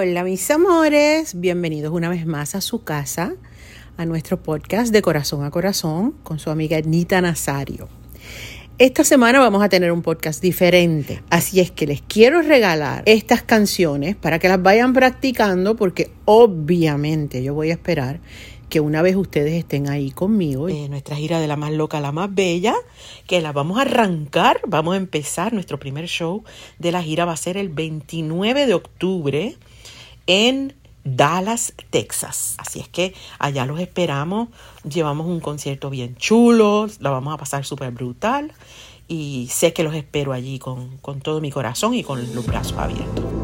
Hola mis amores, bienvenidos una vez más a su casa, a nuestro podcast de corazón a corazón con su amiga Nita Nazario. Esta semana vamos a tener un podcast diferente, así es que les quiero regalar estas canciones para que las vayan practicando porque obviamente yo voy a esperar que una vez ustedes estén ahí conmigo, en nuestra gira de la más loca a la más bella, que la vamos a arrancar, vamos a empezar, nuestro primer show de la gira va a ser el 29 de octubre en Dallas, Texas. Así es que allá los esperamos. Llevamos un concierto bien chulo, la vamos a pasar súper brutal y sé que los espero allí con, con todo mi corazón y con los brazos abiertos.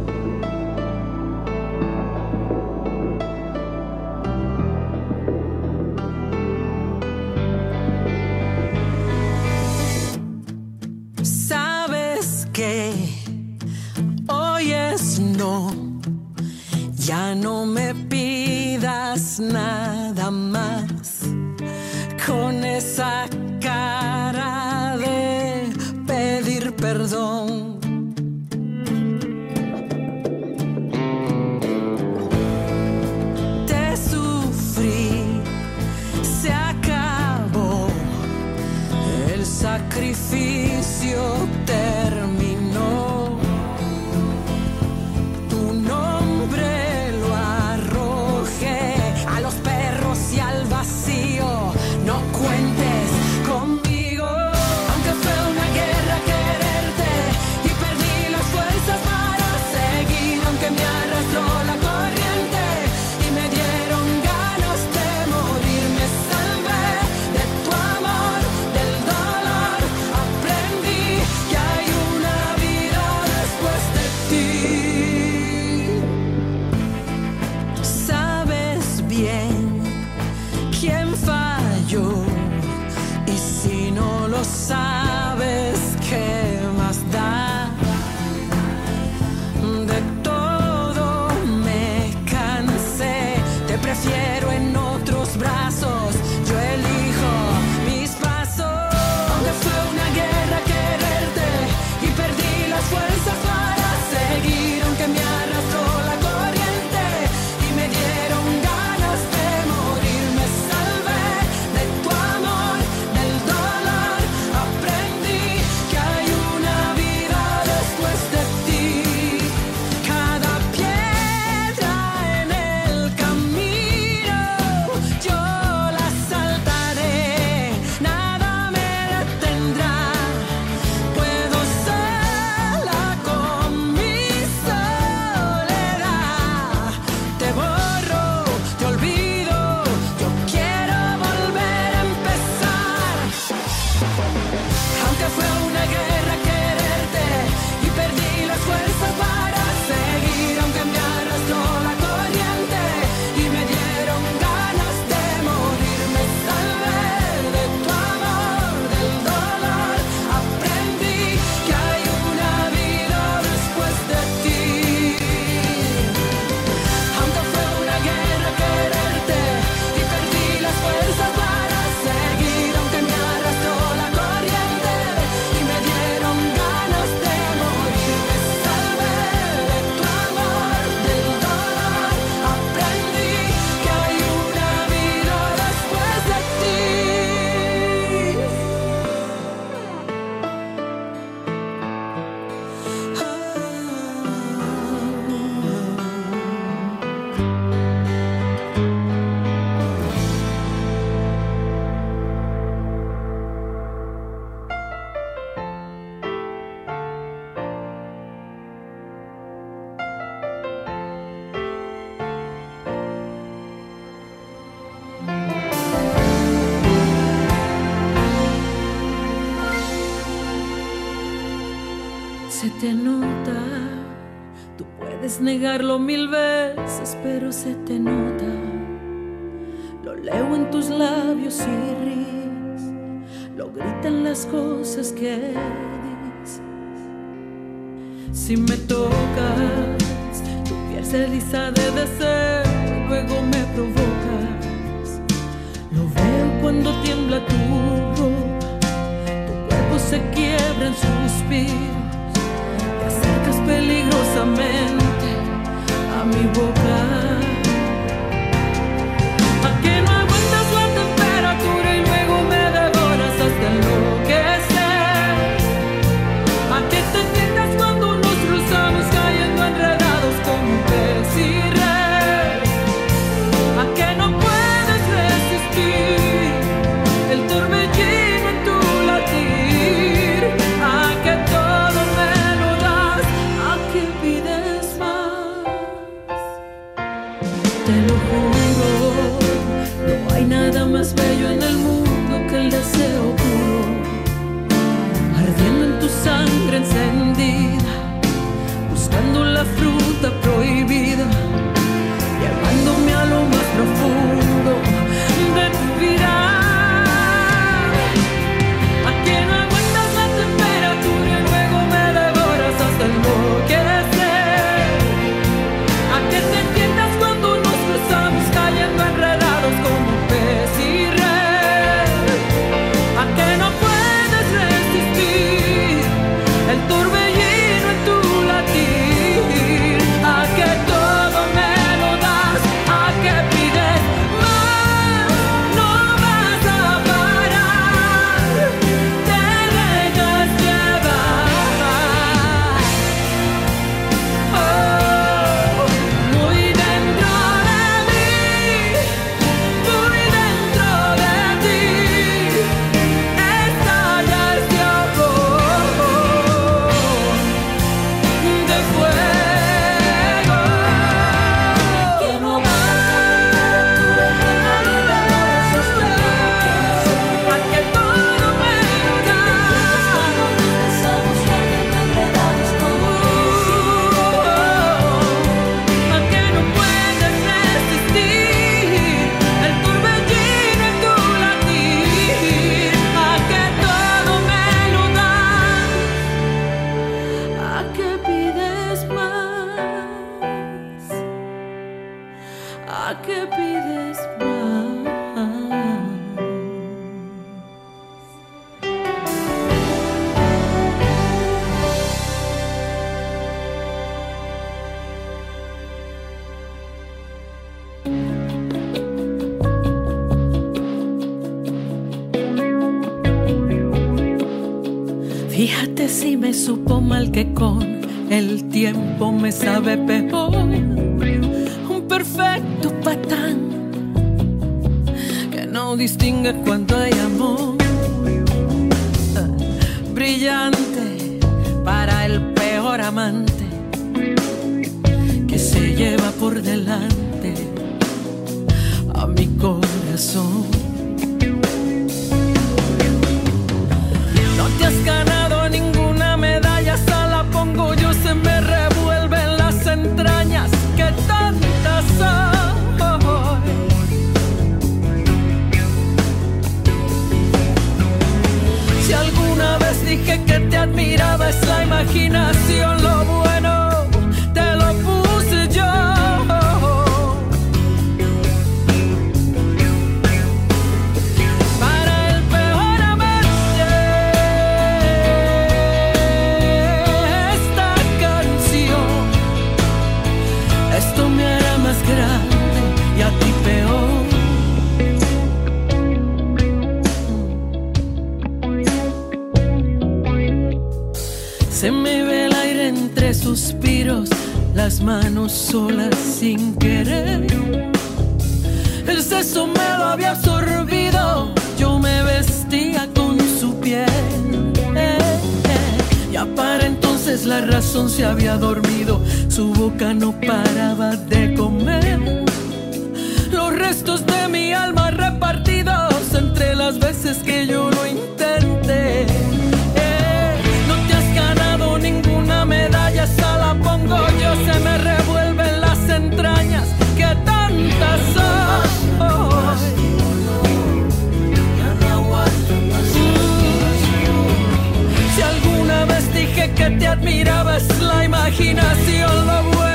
negarlo mil veces, pero se te nota. Lo leo en tus labios y ríes, lo gritan las cosas que dices. Si me tocas, tu piel se eriza de deseo, y luego me provocas. Lo veo cuando tiembla tu ropa, tu cuerpo se quiebra en suspiros, te acercas peligrosamente. me woke up. Fíjate si me supo mal que con el tiempo me sabe peor. Un perfecto patán que no distingue cuando hay amor. Brillante para el peor amante que se lleva por delante a mi corazón. No te has ganado que te admiraba es la imaginación. veces que yo lo intenté. Eh, no te has ganado ninguna medalla, esa la pongo yo, se me revuelven las entrañas que tantas son. Si alguna vez dije que te admiraba es la imaginación lo bueno.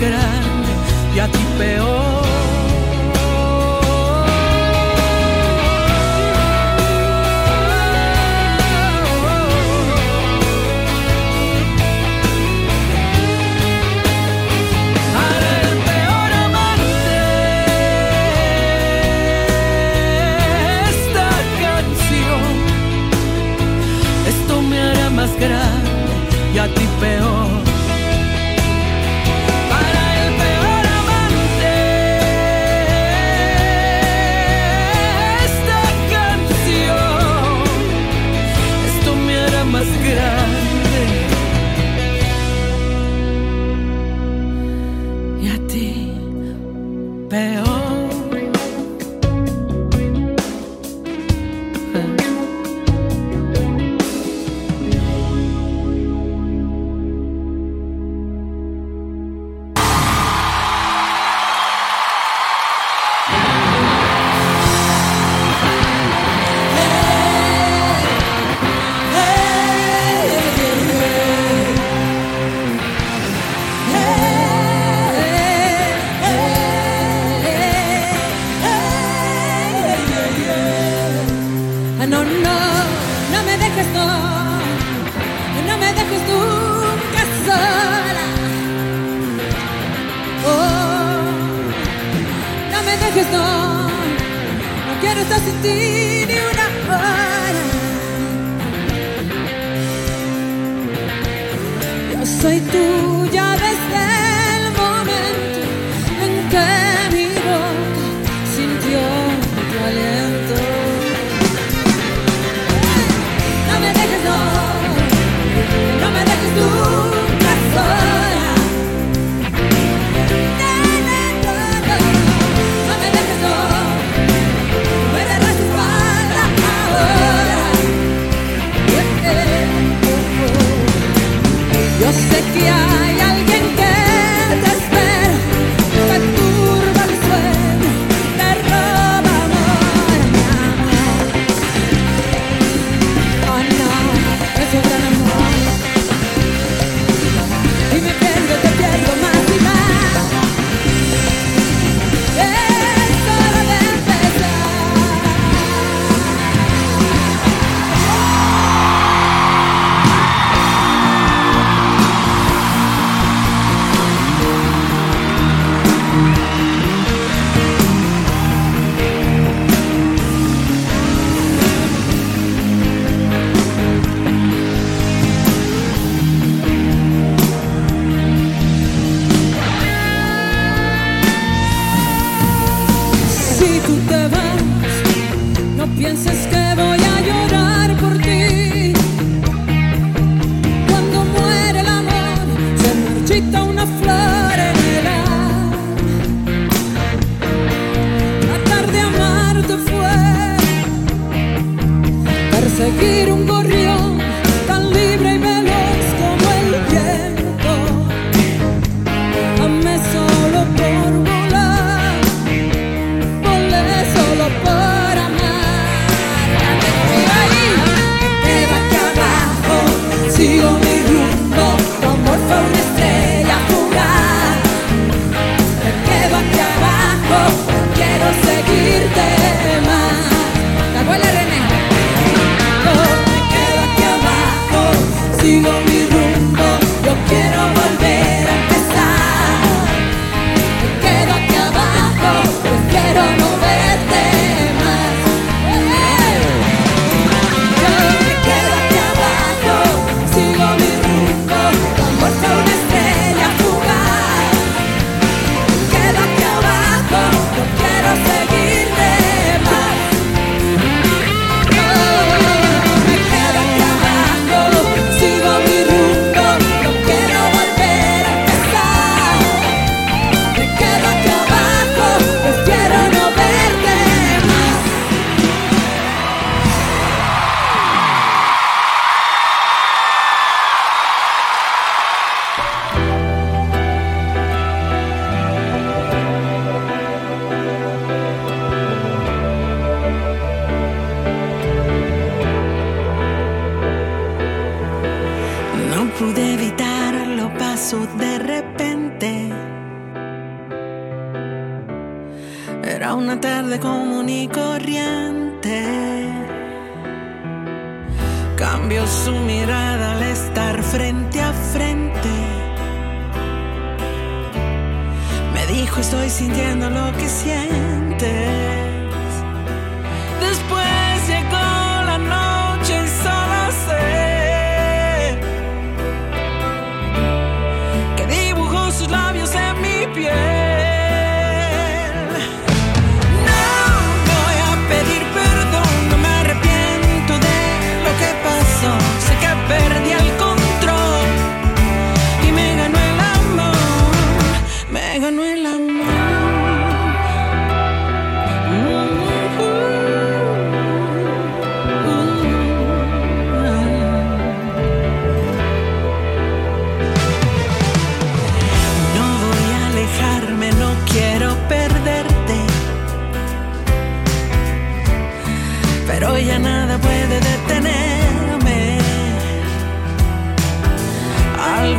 grande y a ti peor. Peor amar esta canción esto me hará más grande y a ti peor.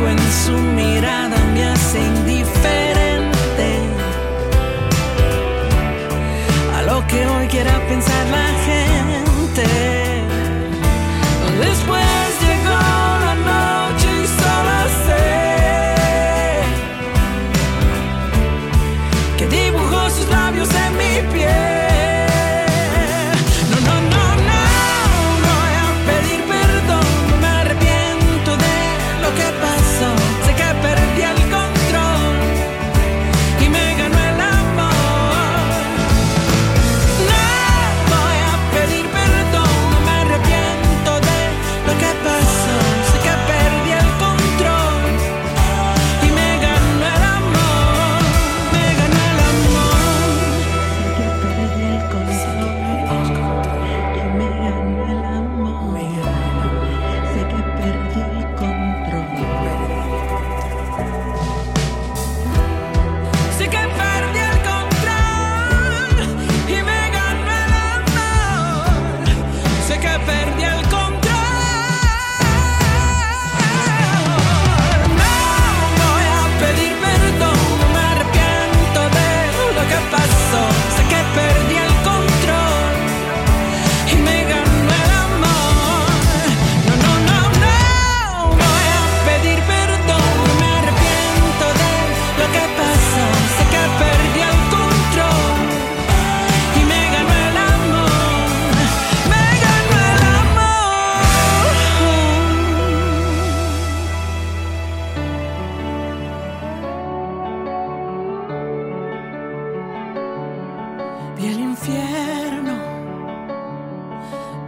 en su mirada me hace indiferente.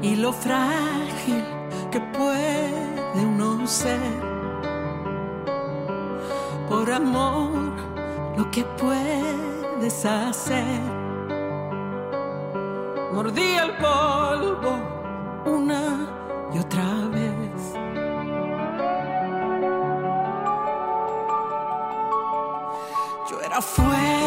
y lo frágil que puede uno ser. Por amor, lo que puedes hacer. Mordí el polvo una y otra vez. Yo era fuerte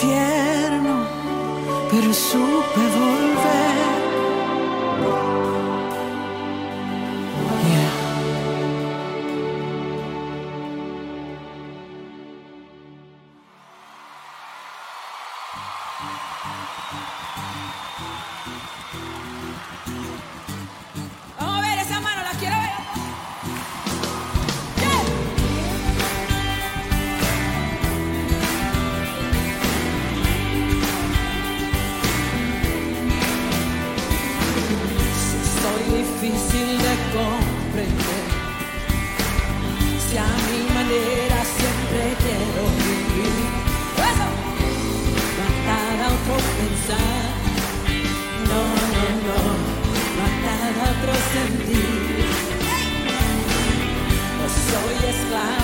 fiel. sentir. Soy esclavo.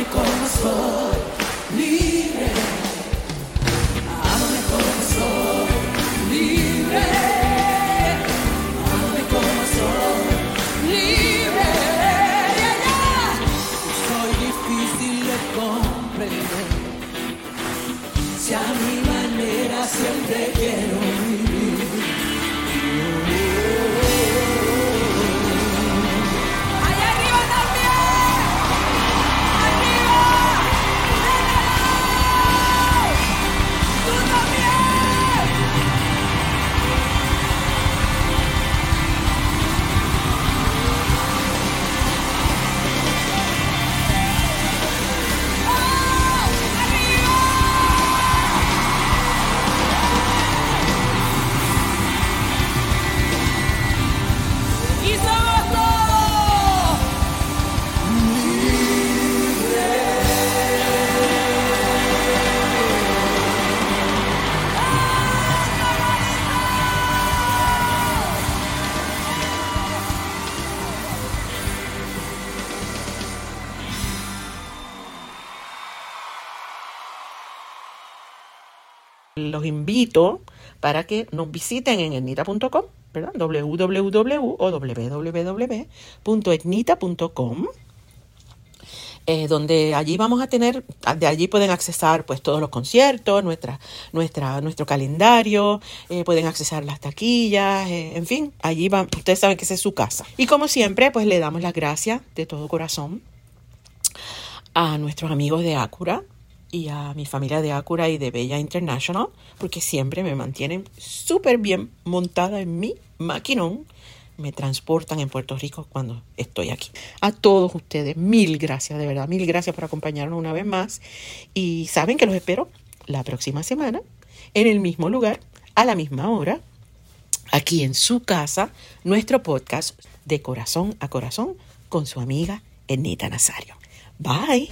Ámame como soy, para que nos visiten en etnita.com, ¿verdad? www o www.etnita.com eh, donde allí vamos a tener, de allí pueden accesar pues todos los conciertos, nuestra, nuestra, nuestro calendario, eh, pueden accesar las taquillas, eh, en fin, allí van, ustedes saben que esa es su casa. Y como siempre, pues le damos las gracias de todo corazón a nuestros amigos de Acura y a mi familia de Acura y de Bella International, porque siempre me mantienen súper bien montada en mi maquinón me transportan en Puerto Rico cuando estoy aquí. A todos ustedes, mil gracias, de verdad, mil gracias por acompañarnos una vez más. Y saben que los espero la próxima semana, en el mismo lugar, a la misma hora, aquí en su casa, nuestro podcast de corazón a corazón con su amiga Enita Nazario. Bye.